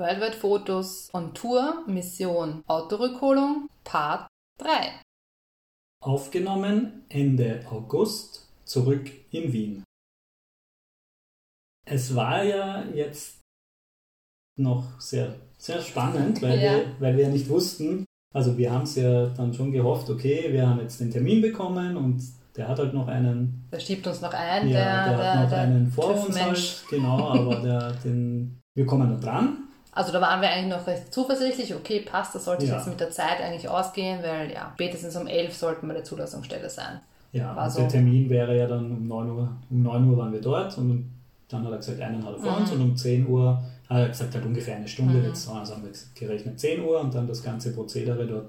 Worldwide Fotos on Tour, Mission Autorückholung, Part 3. Aufgenommen Ende August, zurück in Wien. Es war ja jetzt noch sehr, sehr spannend, weil, ja. wir, weil wir ja nicht wussten, also wir haben es ja dann schon gehofft, okay, wir haben jetzt den Termin bekommen und der hat halt noch einen. Der schiebt uns noch ein, ja, der, der, der hat noch der einen vor uns halt, genau, aber der, den, wir kommen da dran also da waren wir eigentlich noch recht zuversichtlich, okay, passt, das sollte ja. jetzt mit der Zeit eigentlich ausgehen, weil ja, spätestens um 11 sollten wir der Zulassungsstelle sein. Ja, War so. der Termin wäre ja dann um 9 Uhr, um 9 Uhr waren wir dort und dann hat er gesagt, eineinhalb vor mhm. uns und um 10 Uhr hat er gesagt, halt ungefähr eine Stunde, mhm. jetzt also haben wir gerechnet 10 Uhr und dann das ganze Prozedere dort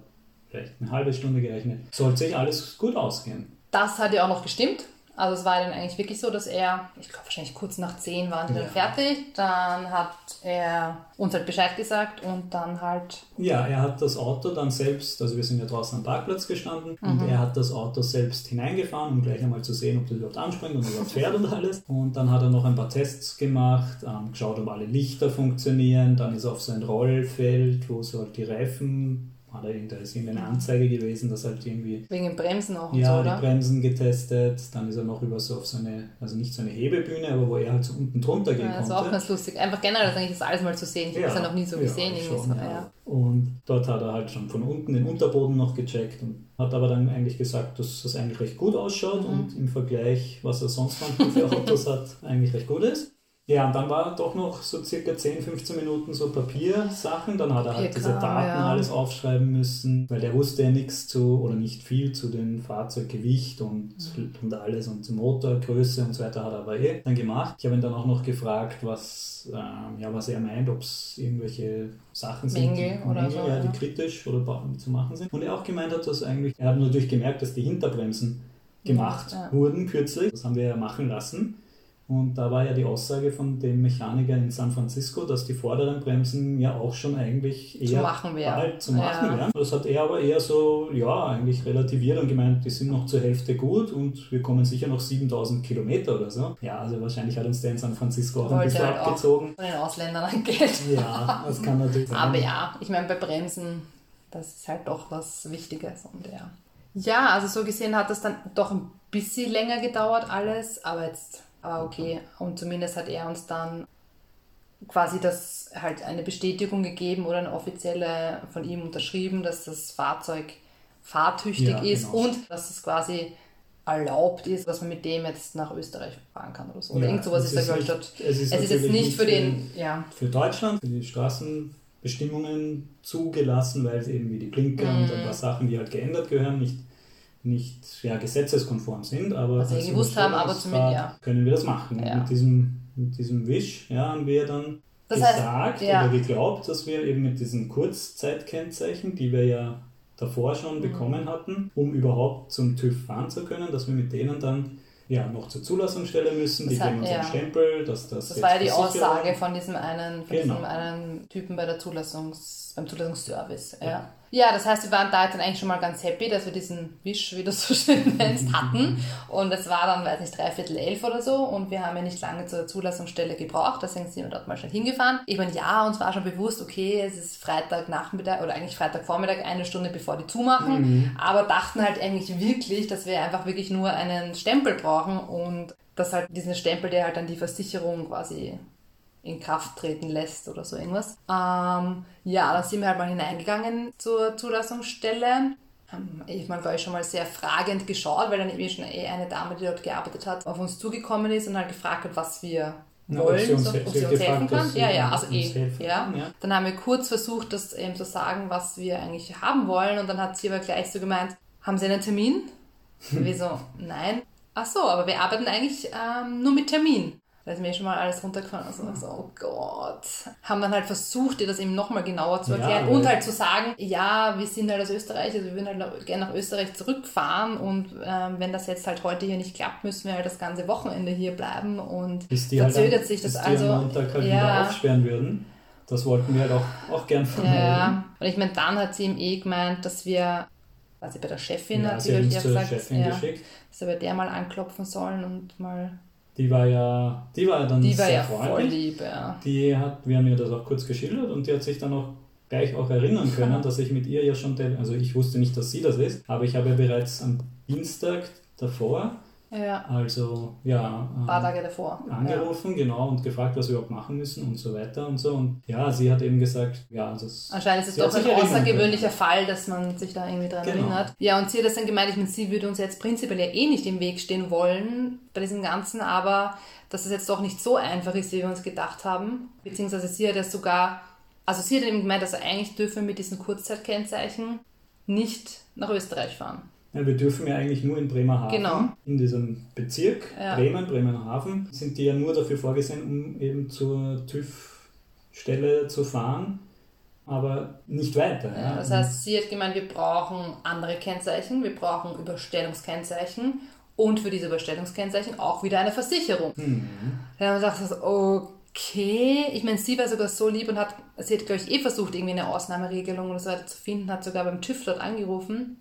vielleicht eine halbe Stunde gerechnet. Sollte sich alles gut ausgehen. Das hat ja auch noch gestimmt. Also es war dann eigentlich wirklich so, dass er, ich glaube wahrscheinlich kurz nach zehn waren die ja. dann fertig. Dann hat er uns halt Bescheid gesagt und dann halt. Ja, er hat das Auto dann selbst, also wir sind ja draußen am Parkplatz gestanden mhm. und er hat das Auto selbst hineingefahren, um gleich einmal zu sehen, ob das überhaupt anspringt und überhaupt fährt und alles. Und dann hat er noch ein paar Tests gemacht, ähm, geschaut, ob alle Lichter funktionieren. Dann ist er auf so ein Rollfeld, wo so halt die Reifen da ist irgendwie eine Anzeige gewesen, dass halt irgendwie. Wegen den Bremsen auch. Ja, so, die Bremsen getestet. Dann ist er noch über so auf so eine, also nicht so eine Hebebühne, aber wo er halt so unten drunter gehen ja, konnte. Das war auch ganz lustig. Einfach generell das eigentlich das alles mal zu sehen. Ich ja, habe es ja noch nie so gesehen. Ja, schon, so, ja. Und dort hat er halt schon von unten den Unterboden noch gecheckt und hat aber dann eigentlich gesagt, dass das eigentlich recht gut ausschaut mhm. und im Vergleich, was er sonst manchmal für Autos hat, eigentlich recht gut ist. Ja, und dann war doch noch so circa 10, 15 Minuten so Papiersachen. Dann hat er halt diese Daten ja. alles aufschreiben müssen, weil der wusste ja nichts zu oder nicht viel zu den Fahrzeuggewicht und, mhm. und alles und Motorgröße und so weiter hat er aber eh dann gemacht. Ich habe ihn dann auch noch gefragt, was, ähm, ja, was er meint, ob es irgendwelche Sachen sind, Mängel die, oder Mängel, so, ja, die kritisch oder zu machen sind. Und er auch gemeint hat, dass eigentlich, er hat natürlich gemerkt, dass die Hinterbremsen gemacht ja. wurden kürzlich. Das haben wir ja machen lassen. Und da war ja die Aussage von dem Mechaniker in San Francisco, dass die vorderen Bremsen ja auch schon eigentlich eher zu machen bald zu machen ja. wären. Das hat er aber eher so, ja, eigentlich relativiert und gemeint, die sind noch zur Hälfte gut und wir kommen sicher noch 7000 Kilometer oder so. Ja, also wahrscheinlich hat uns der in San Francisco auch ein bisschen halt abgezogen. von den Ausländern ein Geld. Ja, das kann natürlich sein. Aber ja, ich meine, bei Bremsen, das ist halt doch was Wichtiges und ja. Ja, also so gesehen hat das dann doch ein bisschen länger gedauert alles, aber jetzt aber okay, und zumindest hat er uns dann quasi das halt eine Bestätigung gegeben oder eine offizielle von ihm unterschrieben, dass das Fahrzeug fahrtüchtig ja, ist genau. und dass es quasi erlaubt ist, dass man mit dem jetzt nach Österreich fahren kann oder so. Oder ja, irgend sowas ist da, glaube ich, dort. Es ist, es ist jetzt nicht für den, ja. Für Deutschland, für die Straßenbestimmungen zugelassen, weil es eben wie die Blinker mm. und ein paar Sachen, die halt geändert gehören, nicht nicht ja, gesetzeskonform sind, aber also als gewusst haben, aber zumindest ja. können wir das machen. Ja. Mit, diesem, mit diesem Wisch ja, haben wir dann das gesagt heißt, ja. oder geglaubt, dass wir eben mit diesen Kurzzeitkennzeichen, die wir ja davor schon mhm. bekommen hatten, um überhaupt zum TÜV fahren zu können, dass wir mit denen dann ja, noch zur Zulassungsstelle müssen, das die geben uns ja. einen Stempel, dass das. Das war ja die Aussage von diesem einen, von genau. diesem einen Typen bei der Zulassungs, beim Zulassungsservice. Ja. ja. Ja, das heißt, wir waren da jetzt dann eigentlich schon mal ganz happy, dass wir diesen Wisch, wie du so schön nennst, hatten. Und es war dann, weiß nicht, dreiviertel elf oder so. Und wir haben ja nicht lange zur Zulassungsstelle gebraucht. Deswegen sind wir dort mal schnell hingefahren. Ich meine, ja, uns war schon bewusst, okay, es ist Freitagnachmittag oder eigentlich Freitagvormittag, eine Stunde bevor die zumachen. Mhm. Aber dachten halt eigentlich wirklich, dass wir einfach wirklich nur einen Stempel brauchen und dass halt diesen Stempel, der halt dann die Versicherung quasi in Kraft treten lässt oder so irgendwas. Ähm, ja, dann sind wir halt mal hineingegangen zur Zulassungsstelle. Ähm, ich meine, war ich schon mal sehr fragend geschaut, weil dann eben schon eh eine Dame, die dort gearbeitet hat, auf uns zugekommen ist und halt gefragt hat, was wir wollen, ob sie uns, so, ob sie uns helfen kann. Ja, ja, also eh. Ja. ja. Dann haben wir kurz versucht, das eben zu sagen, was wir eigentlich haben wollen und dann hat sie aber gleich so gemeint, haben Sie einen Termin? wir so, nein. Ach so, aber wir arbeiten eigentlich ähm, nur mit Termin. Da ist mir schon mal alles runtergefallen. Also, so, oh Gott. Haben dann halt versucht, dir das eben nochmal genauer zu erklären ja, und halt zu sagen, ja, wir sind halt aus Österreich, also wir würden halt gerne nach Österreich zurückfahren und ähm, wenn das jetzt halt heute hier nicht klappt, müssen wir halt das ganze Wochenende hier bleiben und verzögert halt sich das bis also. Die am Montag halt ja, wieder aufsperren würden. Das wollten wir halt auch, auch gern vermeiden. Ja, und ich meine, dann hat sie ihm eh gemeint, dass wir quasi bei der Chefin ja, hat sie, sie gesagt, ja, dass wir bei der mal anklopfen sollen und mal die war ja, die war dann Die war sehr ja freundlich. voll lieb, ja. Die hat, wir haben ihr das auch kurz geschildert und die hat sich dann auch gleich auch erinnern können, dass ich mit ihr ja schon, also ich wusste nicht, dass sie das ist, aber ich habe ja bereits am Dienstag davor, Ja, also ja, ein paar ähm, Tage davor. angerufen, genau, und gefragt, was wir überhaupt machen müssen und so weiter und so. Und ja, sie hat eben gesagt, ja, das Ja. Anscheinend ist es doch ein außergewöhnlicher Fall, dass man sich da irgendwie dran Genau. erinnert. Ja, und sie hat das dann gemeint, ich meine, sie würde uns jetzt prinzipiell ja eh nicht im Weg stehen wollen bei diesem Ganzen, aber dass es jetzt doch nicht so einfach ist, wie wir uns gedacht haben. Beziehungsweise sie hat ja sogar, also sie hat eben gemeint, dass eigentlich dürfen mit diesen Kurzzeitkennzeichen nicht nach Österreich fahren. Ja, wir dürfen ja eigentlich nur in Bremerhaven, Genau. in diesem Bezirk Ja. Bremen, Bremerhaven, sind die ja nur dafür vorgesehen, um eben zur TÜV-Stelle zu fahren, aber nicht weiter. Ja, das heißt, sie hat gemeint, wir brauchen andere Kennzeichen, wir brauchen Überstellungskennzeichen und für diese Überstellungskennzeichen auch wieder eine Versicherung. Mhm. Dann haben wir gedacht, so, okay. Ich meine, sie war sogar so lieb und hat, sie hat, glaube ich, eh versucht, irgendwie eine Ausnahmeregelung oder so weiter zu finden, hat sogar beim TÜV dort angerufen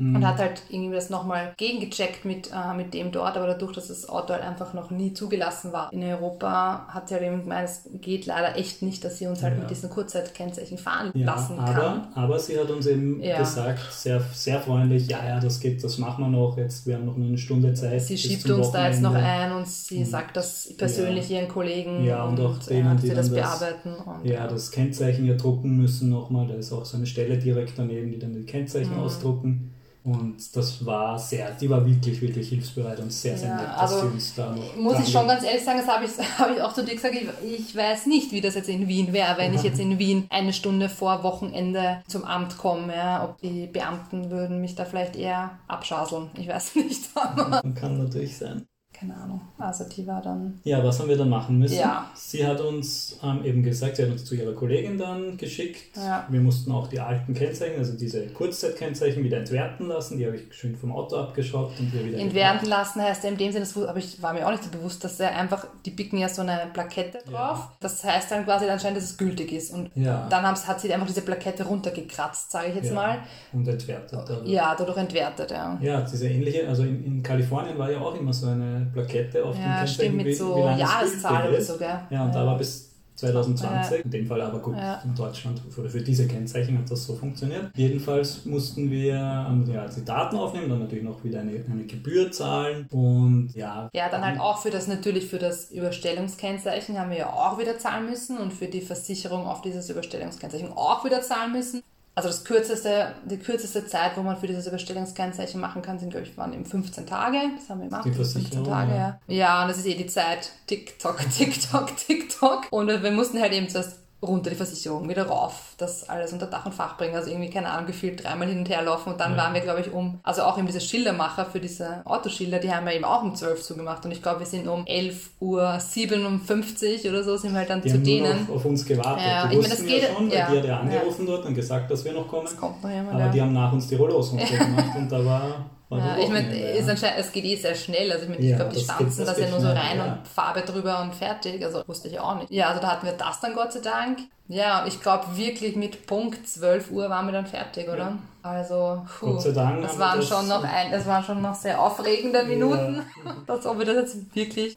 Mhm. und hat halt irgendwie das nochmal gegengecheckt mit, äh, mit dem dort, aber dadurch, dass das Auto halt einfach noch nie zugelassen war in Europa, hat sie halt eben gemeint, es geht leider echt nicht, dass sie uns halt Ja. mit diesen Kurzzeitkennzeichen fahren Ja, lassen kann. aber, aber sie hat uns eben Ja. gesagt, sehr, sehr freundlich, ja, ja, das geht, das machen wir noch, jetzt, wir haben noch nur eine Stunde Zeit. Sie schiebt uns da jetzt noch Wochenende. ein und sie sagt das persönlich ihren Kollegen Ja, und auch denen, ja, die sie das das- bearbeiten. Und, Ja, das Kennzeichen ja drucken müssen nochmal. Da ist auch so eine Stelle direkt daneben, die dann die Kennzeichen Mhm. ausdrucken. Und das war sehr, die war wirklich, wirklich hilfsbereit und sehr, sehr Ja, nett, dass also sie uns da noch. Muss ich schon ganz ehrlich sagen, das habe ich, hab ich auch zu dir gesagt, ich, ich weiß nicht, wie das jetzt in Wien wäre, wenn ich jetzt in Wien eine Stunde vor Wochenende zum Amt komme, ja, ob die Beamten würden mich da vielleicht eher abschaseln, ich weiß nicht, aber Kann natürlich sein. Keine Ahnung, also die war dann, Ja, was haben wir dann machen müssen? Ja. Sie hat uns ähm, eben gesagt, sie hat uns zu ihrer Kollegin dann geschickt. Ja. Wir mussten auch die alten Kennzeichen, also diese Kurzzeitkennzeichen, wieder entwerten lassen. Die habe ich schön vom Auto abgeschraubt und wir wieder entwerten lassen heißt ja in dem Sinne, das aber ich war mir auch nicht so bewusst, dass er einfach, die picken ja so eine Plakette drauf, das heißt dann quasi anscheinend, dass es gültig ist und Ja. dann hat sie einfach diese Plakette runtergekratzt, sage ich jetzt Ja, mal, Und entwertet. dadurch. ja, dadurch entwertet, ja. Ja, diese ähnliche, also in, in Kalifornien war ja auch immer so eine Plakette auf dem Ja, Kennzeichen, stimmt, mit so wie Jahreszahl oder so, gell? Ja, und da Ja. war bis 2020, in dem Fall aber gut, Ja. in Deutschland, oder für diese Kennzeichen hat das so funktioniert. Jedenfalls mussten wir ähm, ja, die Daten aufnehmen, dann natürlich noch wieder eine, eine Gebühr zahlen und ja. Ja, dann halt auch für das, natürlich für das Überstellungskennzeichen haben wir ja auch wieder zahlen müssen und für die Versicherung auf dieses Überstellungskennzeichen auch wieder zahlen müssen. Also das kürzeste, die kürzeste Zeit, wo man für dieses Überstellungskennzeichen machen kann, sind, glaube ich, waren eben 15 Tage. Das haben wir gemacht. Die 15 Versicherung, Tage, ja. ja. Und das ist eh die Zeit. Tick-Tock, Tick-Tock, Tick-Tock. Und wir mussten halt eben zuerst runter die Versicherung, wieder rauf, das alles unter Dach und Fach bringen. Also irgendwie, keine Ahnung, gefühlt dreimal hin und her laufen. Und dann Ja. waren wir, glaube ich, um, also auch eben diese Schildermacher für diese Autoschilder, die haben wir eben auch um 12 zugemacht. Und ich glaube, wir sind um 11.57 Uhr oder so, sind wir halt dann Die zu haben nur denen. noch auf uns gewartet. Ja, die ich meine, das geht- ja schon, weil ja. die hat ja angerufen dort und gesagt, dass wir noch kommen. Es kommt noch jemand, Aber ja. die haben nach uns die Rollos runtergemacht und da war Ja, ich meine, ja. es geht eh sehr schnell. Also ich meine, Ja, ich glaube, die stanzen das das ja nur so rein ja. und Farbe drüber und fertig. Also wusste ich auch nicht. Ja, also da hatten wir das dann Gott sei Dank. Ja, ich glaube wirklich mit Punkt 12 Uhr waren wir dann fertig, oder? Ja. Also, puh, Gott sei Dank das waren das- schon noch ein, das waren schon noch sehr aufregende Minuten, dass ob wir das jetzt wirklich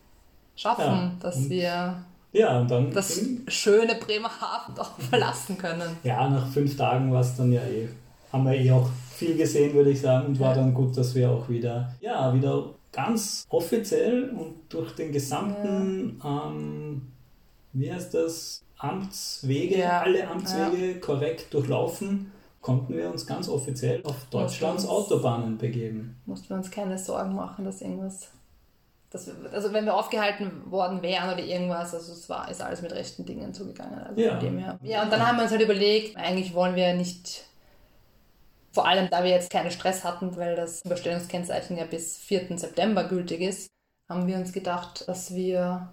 schaffen, Ja. dass wir Ja, und dann das ging- schöne Bremerhaven auch verlassen können. Ja, nach fünf Tagen war es dann ja eh, haben wir eh auch viel gesehen, würde ich sagen, und war Ja. dann gut, dass wir auch wieder, ja, wieder ganz offiziell und durch den gesamten, ähm, wie heißt das, Amtswege, Ja. alle Amtswege korrekt durchlaufen, konnten wir uns ganz offiziell auf Deutschlands uns- Autobahnen begeben. mussten wir uns keine Sorgen machen, dass irgendwas. Dass wir, also wenn wir aufgehalten worden wären oder irgendwas, also es war, ist alles mit rechten Dingen zugegangen. Also Ja. Ja, und dann haben wir uns halt überlegt, eigentlich wollen wir nicht, vor allem da wir jetzt keinen Stress hatten, weil das Überstellungskennzeichen ja bis 4. September gültig ist, haben wir uns gedacht, dass wir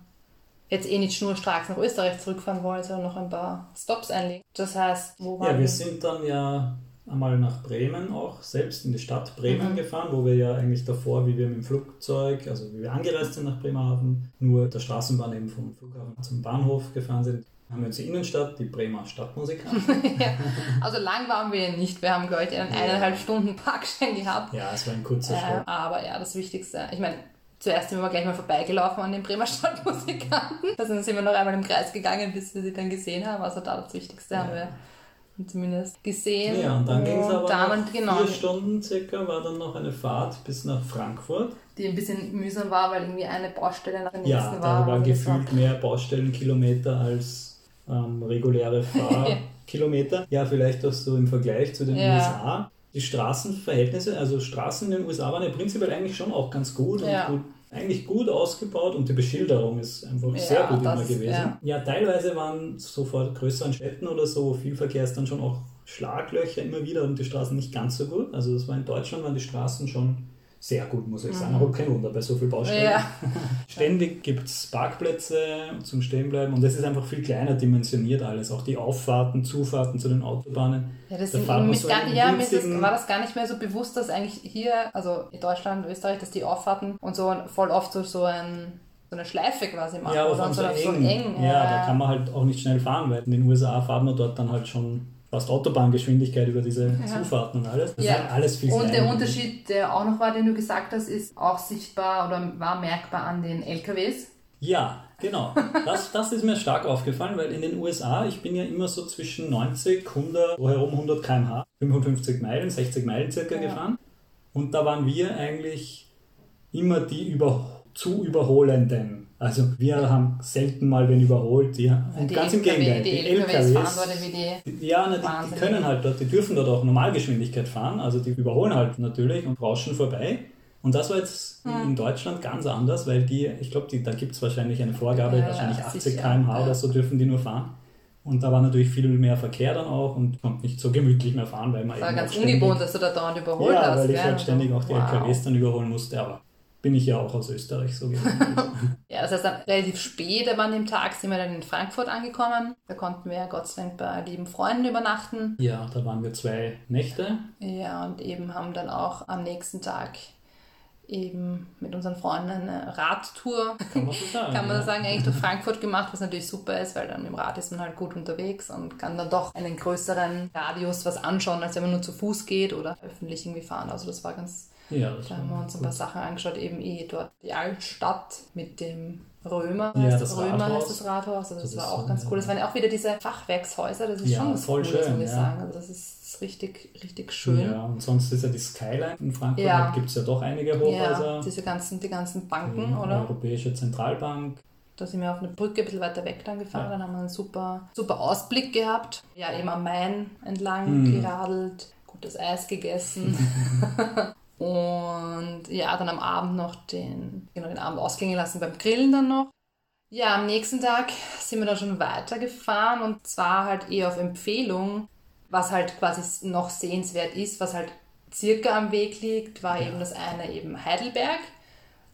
jetzt eh nicht schnurstracks nach Österreich zurückfahren wollen, sondern noch ein paar Stops einlegen. Das heißt, wo waren Ja, wir sind dann ja einmal nach Bremen auch, selbst in die Stadt Bremen Mhm. gefahren, wo wir ja eigentlich davor, wie wir mit dem Flugzeug, also wie wir angereist sind nach Bremerhaven, nur der Straßenbahn eben vom Flughafen zum Bahnhof gefahren sind. Haben wir uns die Innenstadt, die Bremer Stadtmusik an. ja. Also lang waren wir ja nicht. Wir haben, glaube ich, einen Ja. eineinhalb Stunden Parkschein gehabt. ja, es war ein kurzer Äh, Stopp. aber ja, das Wichtigste, ich meine, zuerst sind wir gleich mal vorbeigelaufen an den Bremer Stadtmusikanten. Also dann sind wir noch einmal im Kreis gegangen, bis wir sie dann gesehen haben. Also da das Wichtigste ja. haben wir zumindest gesehen. Ja, und dann ging es aber dann, genau, vier Stunden circa, war dann noch eine Fahrt bis nach Frankfurt. Die ein bisschen mühsam war, weil irgendwie eine Baustelle nach der nächsten ja, war. Ja, da waren gefühlt mehr Baustellenkilometer als ähm, reguläre Fahrkilometer. ja, vielleicht auch so im Vergleich zu den ja. USA. Die Straßenverhältnisse, also Straßen in den USA waren ja prinzipiell eigentlich schon auch ganz gut ja. und gut eigentlich gut ausgebaut und die Beschilderung ist einfach ja, sehr gut immer gewesen. Ja. teilweise waren so vor größeren Städten oder so, viel Verkehr ist, dann schon auch Schlaglöcher immer wieder und die Straßen nicht ganz so gut. Also das war in Deutschland waren die Straßen schon sehr gut, muss ich sagen. Mhm. Aber kein Wunder bei so viel Baustellen. Ja. Ständig gibt es Parkplätze zum Stehenbleiben und es ist einfach viel kleiner dimensioniert alles. Auch die Auffahrten, Zufahrten zu den Autobahnen. Ja, das sind da so gar, ja mir das, war das gar nicht mehr so bewusst, dass eigentlich hier, also in Deutschland, Österreich, dass die Auffahrten und so voll oft so, so ein so eine Schleife quasi machen. Ja, oder so, so, eng. eng. Ja, ja, da kann man halt auch nicht schnell fahren, weil in den USA fahren wir dort dann halt schon fast Autobahngeschwindigkeit über diese ja. Zufahrten und alles. Das ja. halt alles viel Und der Unterschied, der auch noch war, den du gesagt hast, ist auch sichtbar oder war merkbar an den LKWs. Ja, genau. Das, das ist mir stark aufgefallen, weil in den USA, ich bin ja immer so zwischen 90, 100, so herum 100 km/h, 55 Meilen, 60 Meilen circa ja. gefahren. Und da waren wir eigentlich immer die über, zu überholenden. Also wir haben selten mal wen überholt. Die, und die ganz im Gegenteil, die, die LKWs, fahren dort wie die Ja, na, die, die, können halt dort, die dürfen dort auch Normalgeschwindigkeit fahren, also die überholen halt natürlich und rauschen vorbei. Und das war jetzt hm. in Deutschland ganz anders, weil die, ich glaube, da gibt es wahrscheinlich eine Vorgabe, ja, wahrscheinlich 80 km/h ja. oder so dürfen die nur fahren. Und da war natürlich viel mehr Verkehr dann auch und konnte nicht so gemütlich mehr fahren, weil man das war ganz ungewohnt, dass du da dauernd überholt ja, hast. Ja, weil ich halt ständig auch die wow. LKWs dann überholen musste, aber bin ich ja auch aus Österreich so Ja, das heißt dann relativ spät, aber an dem Tag sind wir dann in Frankfurt angekommen. Da konnten wir Gott sei Dank bei lieben Freunden übernachten. Ja, da waren wir zwei Nächte. Ja, und eben haben dann auch am nächsten Tag eben mit unseren Freunden eine Radtour, kann man so sagen, kann man ja. sagen eigentlich durch Frankfurt gemacht, was natürlich super ist, weil dann im Rad ist man halt gut unterwegs und kann dann doch einen größeren Radius was anschauen, als wenn man nur zu Fuß geht oder öffentlich irgendwie fahren. Also das war ganz ja, da haben wir uns ein paar Sachen angeschaut, eben eh dort die Altstadt mit dem Römer, ja, das Römer Rathaus. heißt das Rathaus, also das, das war auch ganz cool. Das waren ja auch wieder diese Fachwerkshäuser, das ist ja, schon voll cool, schön, muss ich sagen. Also das ist richtig, richtig schön. Ja, und sonst ist ja die Skyline in Frankfurt, ja. gibt es ja doch einige Hochhäuser. Ja, diese ganzen, die ganzen Banken, oder? Europäische Zentralbank. Da sind wir auf eine Brücke ein bisschen weiter weg dann gefahren, ja. dann haben wir einen super, super Ausblick gehabt. Ja, eben am Main entlang mhm. geradelt, gutes Eis gegessen. Und ja, dann am Abend noch den, genau, den Abend ausklingen lassen beim Grillen dann noch. Ja, am nächsten Tag sind wir dann schon weitergefahren und zwar halt eher auf Empfehlung, was halt quasi noch sehenswert ist, was halt circa am Weg liegt, war ja. eben das eine eben Heidelberg.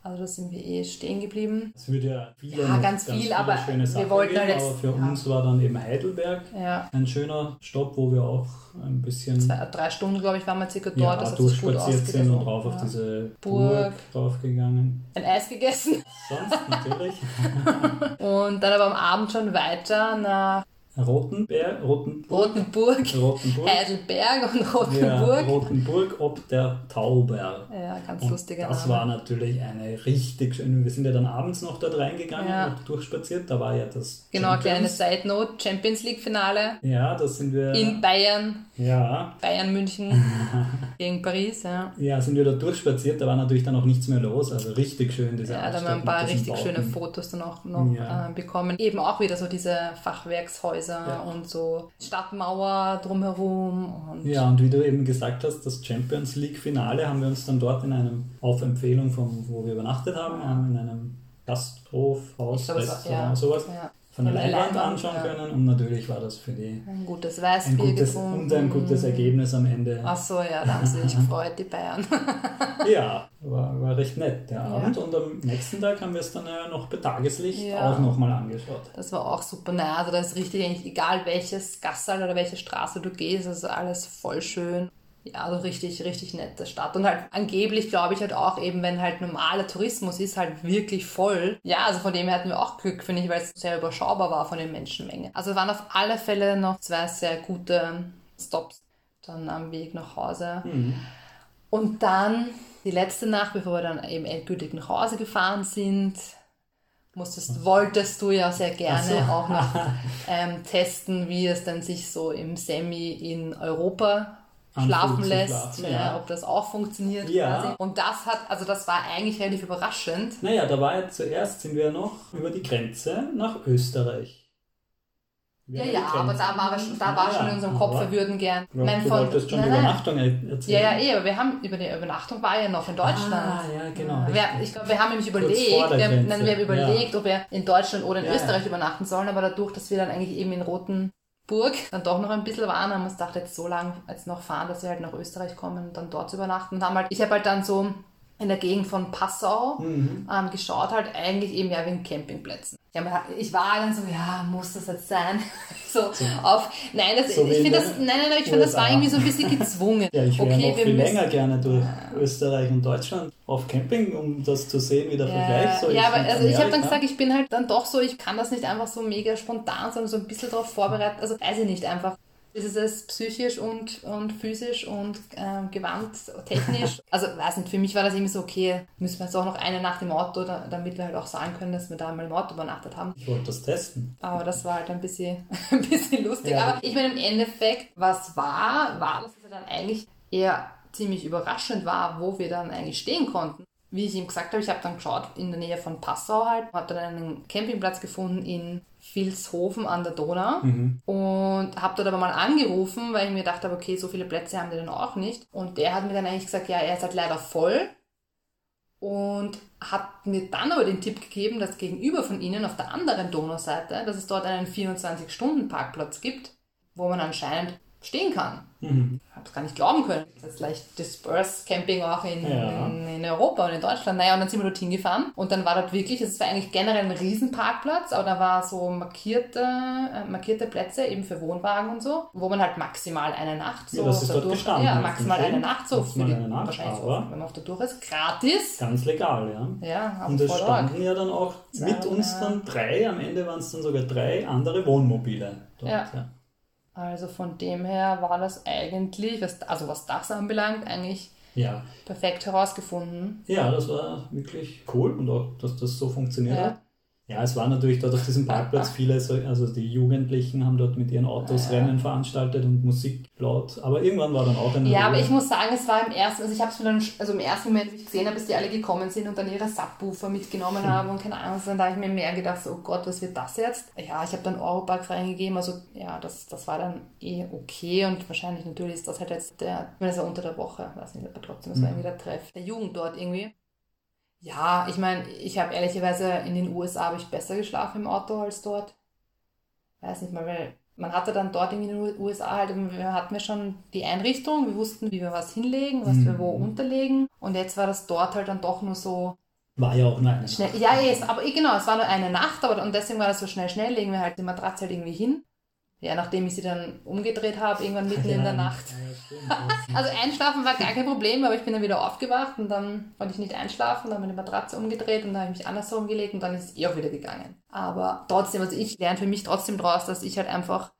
Also da sind wir eh stehen geblieben. Es würde ja viele ja, ganz, ganz viel, aber wir wollten halt aber für ja. uns war dann eben Heidelberg ja. ein schöner Stopp, wo wir auch ein bisschen Zwei, drei Stunden, glaube ich, waren wir circa dort. Ja, das durchspaziert sind und drauf auf diese Burg, Burg draufgegangen. Ein Eis gegessen. Sonst natürlich. und dann aber am Abend schon weiter nach Rotenberg, Rotenburg, Rotenburg, Rotenburg, Heidelberg und Rotenburg. Ja, Rotenburg ob der Tauber. Ja, ganz und lustiger Das Name. war natürlich eine richtig schöne. Wir sind ja dann abends noch dort reingegangen ja. und durchspaziert. Da war ja das. Genau, Champions. kleine Side Note: Champions League Finale. Ja, das sind wir. In Bayern. Ja. Bayern München gegen Paris, ja. Ja, sind wir da durchspaziert. Da war natürlich dann auch nichts mehr los. Also richtig schön diese Ja, da haben wir ein paar richtig Bauten. schöne Fotos dann auch noch ja. äh, bekommen. Eben auch wieder so diese Fachwerkshäuser Häuser ja. und so Stadtmauer drumherum. Und ja, und wie du eben gesagt hast, das Champions League Finale haben wir uns dann dort in einem, auf Empfehlung von wo wir übernachtet haben, in einem Gasthof, Haus, Restaurant, ja. sowas. Ja von der Leinwand anschauen ja. können und natürlich war das für die ein gutes Weißbier ein gutes, und ein gutes Ergebnis am Ende. Ach so, ja, da haben sie sich gefreut, die Bayern. ja, war, war recht nett der Abend und am nächsten Tag haben wir es dann ja noch bei Tageslicht ja. auch nochmal angeschaut. Das war auch super, naja, also da ist richtig eigentlich egal welches Gassal oder welche Straße du gehst, also alles voll schön ja, also richtig, richtig nette Stadt. Und halt angeblich glaube ich halt auch eben, wenn halt normaler Tourismus ist, halt wirklich voll. Ja, also von dem her hatten wir auch Glück, finde ich, weil es sehr überschaubar war von den Menschenmengen. Also waren auf alle Fälle noch zwei sehr gute Stops dann am Weg nach Hause. Mhm. Und dann die letzte Nacht, bevor wir dann eben endgültig nach Hause gefahren sind, musstest, wolltest du ja sehr gerne so. auch noch ähm, testen, wie es dann sich so im Semi in Europa schlafen lässt, schlafen, ja. Ja, ob das auch funktioniert. Ja. Quasi. Und das hat, also das war eigentlich relativ überraschend. Naja, da war ja zuerst sind wir noch über die Grenze nach Österreich. Ja, ja, aber da war, da war schon in unserem Kopf, wir würden gern. Ja, mein, du von, wolltest schon nein, die Übernachtung erzählen. Ja, ja, eh, aber wir haben über die Übernachtung war ja noch in Deutschland. Ah, ja, genau. Wir, ich glaube, wir haben nämlich überlegt, wir, nein, wir haben überlegt, ja. ob wir in Deutschland oder in ja, Österreich übernachten sollen, aber dadurch, dass wir dann eigentlich eben in Rotenburg dann doch noch ein bisschen waren, haben uns gedacht, jetzt so lange jetzt noch fahren, dass wir halt nach Österreich kommen und dann dort übernachten. Und haben halt, ich habe halt dann so in der Gegend von Passau mhm. ähm, geschaut, halt eigentlich eben ja wegen Campingplätzen. Ich war dann so, ja, muss das jetzt sein? so, so, auf, nein, das, so ich finde das, nein, nein, nein, ich finde, das war irgendwie so ein bisschen gezwungen. ja, ich wäre okay, noch viel müssen, länger gerne durch Österreich und Deutschland auf Camping, um das zu sehen, wie der ja, Vergleich so ist. Ja, aber also ich habe dann gesagt, ich bin halt dann doch so, ich kann das nicht einfach so mega spontan, sondern so ein bisschen darauf vorbereitet, also weiß ich nicht, einfach ist es psychisch und, und physisch und äh, gewandtechnisch. also weiß nicht, für mich war das irgendwie so, okay, müssen wir jetzt auch noch eine Nacht im Auto, da, damit wir halt auch sagen können, dass wir da mal im Auto übernachtet haben. Ich wollte das testen. Aber das war halt ein bisschen, ein bisschen lustig. Ja. Aber ich meine, im Endeffekt, was war, war, dass es dann eigentlich eher ziemlich überraschend war, wo wir dann eigentlich stehen konnten wie ich ihm gesagt habe, ich habe dann geschaut in der Nähe von Passau halt, habe dann einen Campingplatz gefunden in Vilshofen an der Donau mhm. und habe dort aber mal angerufen, weil ich mir gedacht habe, okay, so viele Plätze haben die dann auch nicht. Und der hat mir dann eigentlich gesagt, ja, er ist halt leider voll und hat mir dann aber den Tipp gegeben, dass gegenüber von ihnen auf der anderen Donauseite, dass es dort einen 24-Stunden-Parkplatz gibt, wo man anscheinend stehen kann. Mhm. Ich habe es gar nicht glauben können. Das ist leicht Dispersed Camping auch in, ja. in, in, Europa und in Deutschland. Naja, und dann sind wir dorthin gefahren und dann war dort wirklich, es war eigentlich generell ein Riesenparkplatz, aber da war so markierte, äh, markierte Plätze eben für Wohnwagen und so, wo man halt maximal eine Nacht so ja, das ist dort gestanden, ja, maximal eine Nacht so für die, eine Nacht, wahrscheinlich so, wenn man auf der Tour ist, gratis. Ganz legal, ja. Ja, und es standen ja dann auch mit uns dann drei, am Ende waren es dann sogar drei andere Wohnmobile dort. ja. ja. Also von dem her war das eigentlich, was, also was das anbelangt, eigentlich ja. perfekt herausgefunden. Ja, das war wirklich cool und auch, dass das so funktioniert hat. Ja, es war natürlich dort auf diesem Parkplatz viele, also die Jugendlichen haben dort mit ihren Autos ja. Rennen veranstaltet und Musik laut. Aber irgendwann war dann auch eine. Ja, Ruhe. aber ich muss sagen, es war im ersten, also ich habe es mir dann, also im ersten Moment, wie ich gesehen habe, bis die alle gekommen sind und dann ihre Subwoofer mitgenommen hm. haben und keine Ahnung, dann da habe ich mir mehr gedacht, so, oh Gott, was wird das jetzt? Ja, ich habe dann Europark reingegeben, also ja, das, das war dann eh okay und wahrscheinlich natürlich ist das halt jetzt der, ich meine, das war unter der Woche, weiß nicht, aber trotzdem, das war hm. irgendwie der Treff der Jugend dort irgendwie. Ja, ich meine, ich habe ehrlicherweise in den USA habe ich besser geschlafen im Auto als dort. Weiß nicht mal, weil man hatte dann dort in den USA halt, wir hatten wir schon die Einrichtung, wir wussten, wie wir was hinlegen, was mhm. wir wo unterlegen. Und jetzt war das dort halt dann doch nur so. War ja auch nur eine schnell, Nacht. Ja, yes, aber genau, es war nur eine Nacht, aber und deswegen war das so schnell, schnell legen wir halt die Matratze halt irgendwie hin ja, nachdem ich sie dann umgedreht habe, irgendwann mitten ja, in der Nacht. Also einschlafen war gar kein Problem, aber ich bin dann wieder aufgewacht und dann wollte ich nicht einschlafen, dann habe ich die Matratze umgedreht und dann habe ich mich andersrum gelegt und dann ist es eh auch wieder gegangen. Aber trotzdem, also ich lerne für mich trotzdem draus, dass ich halt einfach,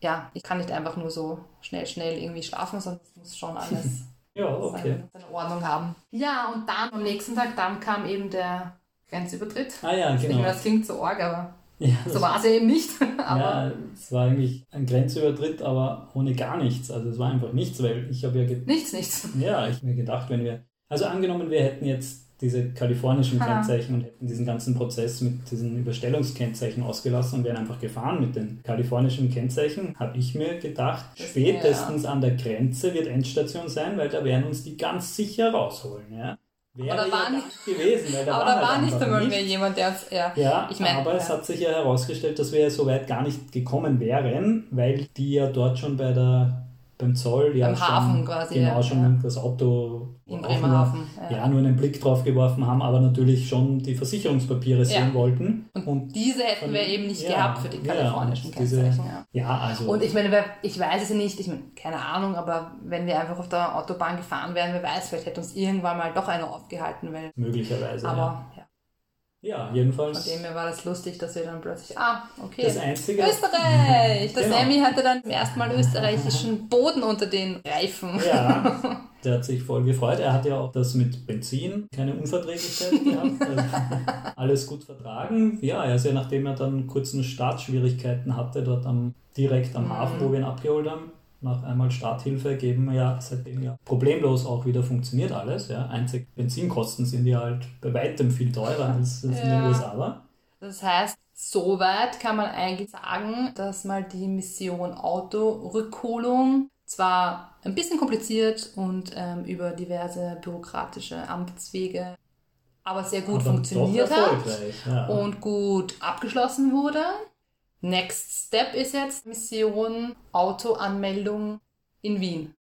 ja, ich kann nicht einfach nur so schnell, schnell irgendwie schlafen, sondern es muss schon alles ja, okay. seine, Ordnung haben. Ja, und dann am nächsten Tag, dann kam eben der Grenzübertritt. Ah ja, genau. Meine, das klingt so arg, aber ja, so war es eben nicht. aber ja, es war eigentlich ein Grenzübertritt, aber ohne gar nichts. Also es war einfach nichts, weil ich habe ja... Nichts, nichts. Ja, ich habe mir gedacht, wenn wir... Also angenommen, wir hätten jetzt diese kalifornischen ha. Kennzeichen und hätten diesen ganzen Prozess mit diesen Überstellungskennzeichen ausgelassen und wären einfach gefahren mit den kalifornischen Kennzeichen, habe ich mir gedacht, das spätestens ja. an der Grenze wird Endstation sein, weil da werden uns die ganz sicher rausholen. Ja? Wäre aber da war nicht gewesen, weil da aber war da halt war nicht einmal mehr jemand, der ja, ja ich mein, aber ja. es hat sich ja herausgestellt, dass wir so weit gar nicht gekommen wären, weil die ja dort schon bei der beim Zoll ja beim schon, Hafen quasi genau ja, schon das Auto in Bremerhaven ja. ja. nur einen Blick drauf geworfen haben, aber natürlich schon die Versicherungspapiere sehen wollten. Und, und diese hätten von, wir eben nicht gehabt für die kalifornischen Kennzeichen. Ja. also und ich meine, ich weiß es nicht, ich meine, keine Ahnung, aber wenn wir einfach auf der Autobahn gefahren wären, wer weiß, vielleicht hätte uns irgendwann mal doch einer aufgehalten. Weil, möglicherweise. Aber ja. Jedenfalls. Von dem her war das lustig, dass wir dann plötzlich, ah, okay. Das Einzige. Österreich! Der genau. Sammy hatte dann zum ersten Mal österreichischen Boden unter den Reifen. Ja. Der hat sich voll gefreut. Er hat ja auch das mit Benzin, keine Unverträglichkeit gehabt. Also alles gut vertragen. Ja, er ist ja, nachdem er dann kurzen Startschwierigkeiten hatte, dort am, direkt am Hafen, wo wir ihn abgeholt haben, nach einmal Starthilfe geben ja seitdem ja problemlos auch wieder funktioniert alles. Ja. Einzig Benzinkosten sind ja halt bei weitem viel teurer als es ja. in den USA war. Das heißt, soweit kann man eigentlich sagen, dass mal die Mission Autorückholung zwar ein bisschen kompliziert und ähm, über diverse bürokratische Amtswege, aber sehr gut aber funktioniert hat ja. und gut abgeschlossen wurde. Next Step ist jetzt Mission Autoanmeldung in Wien.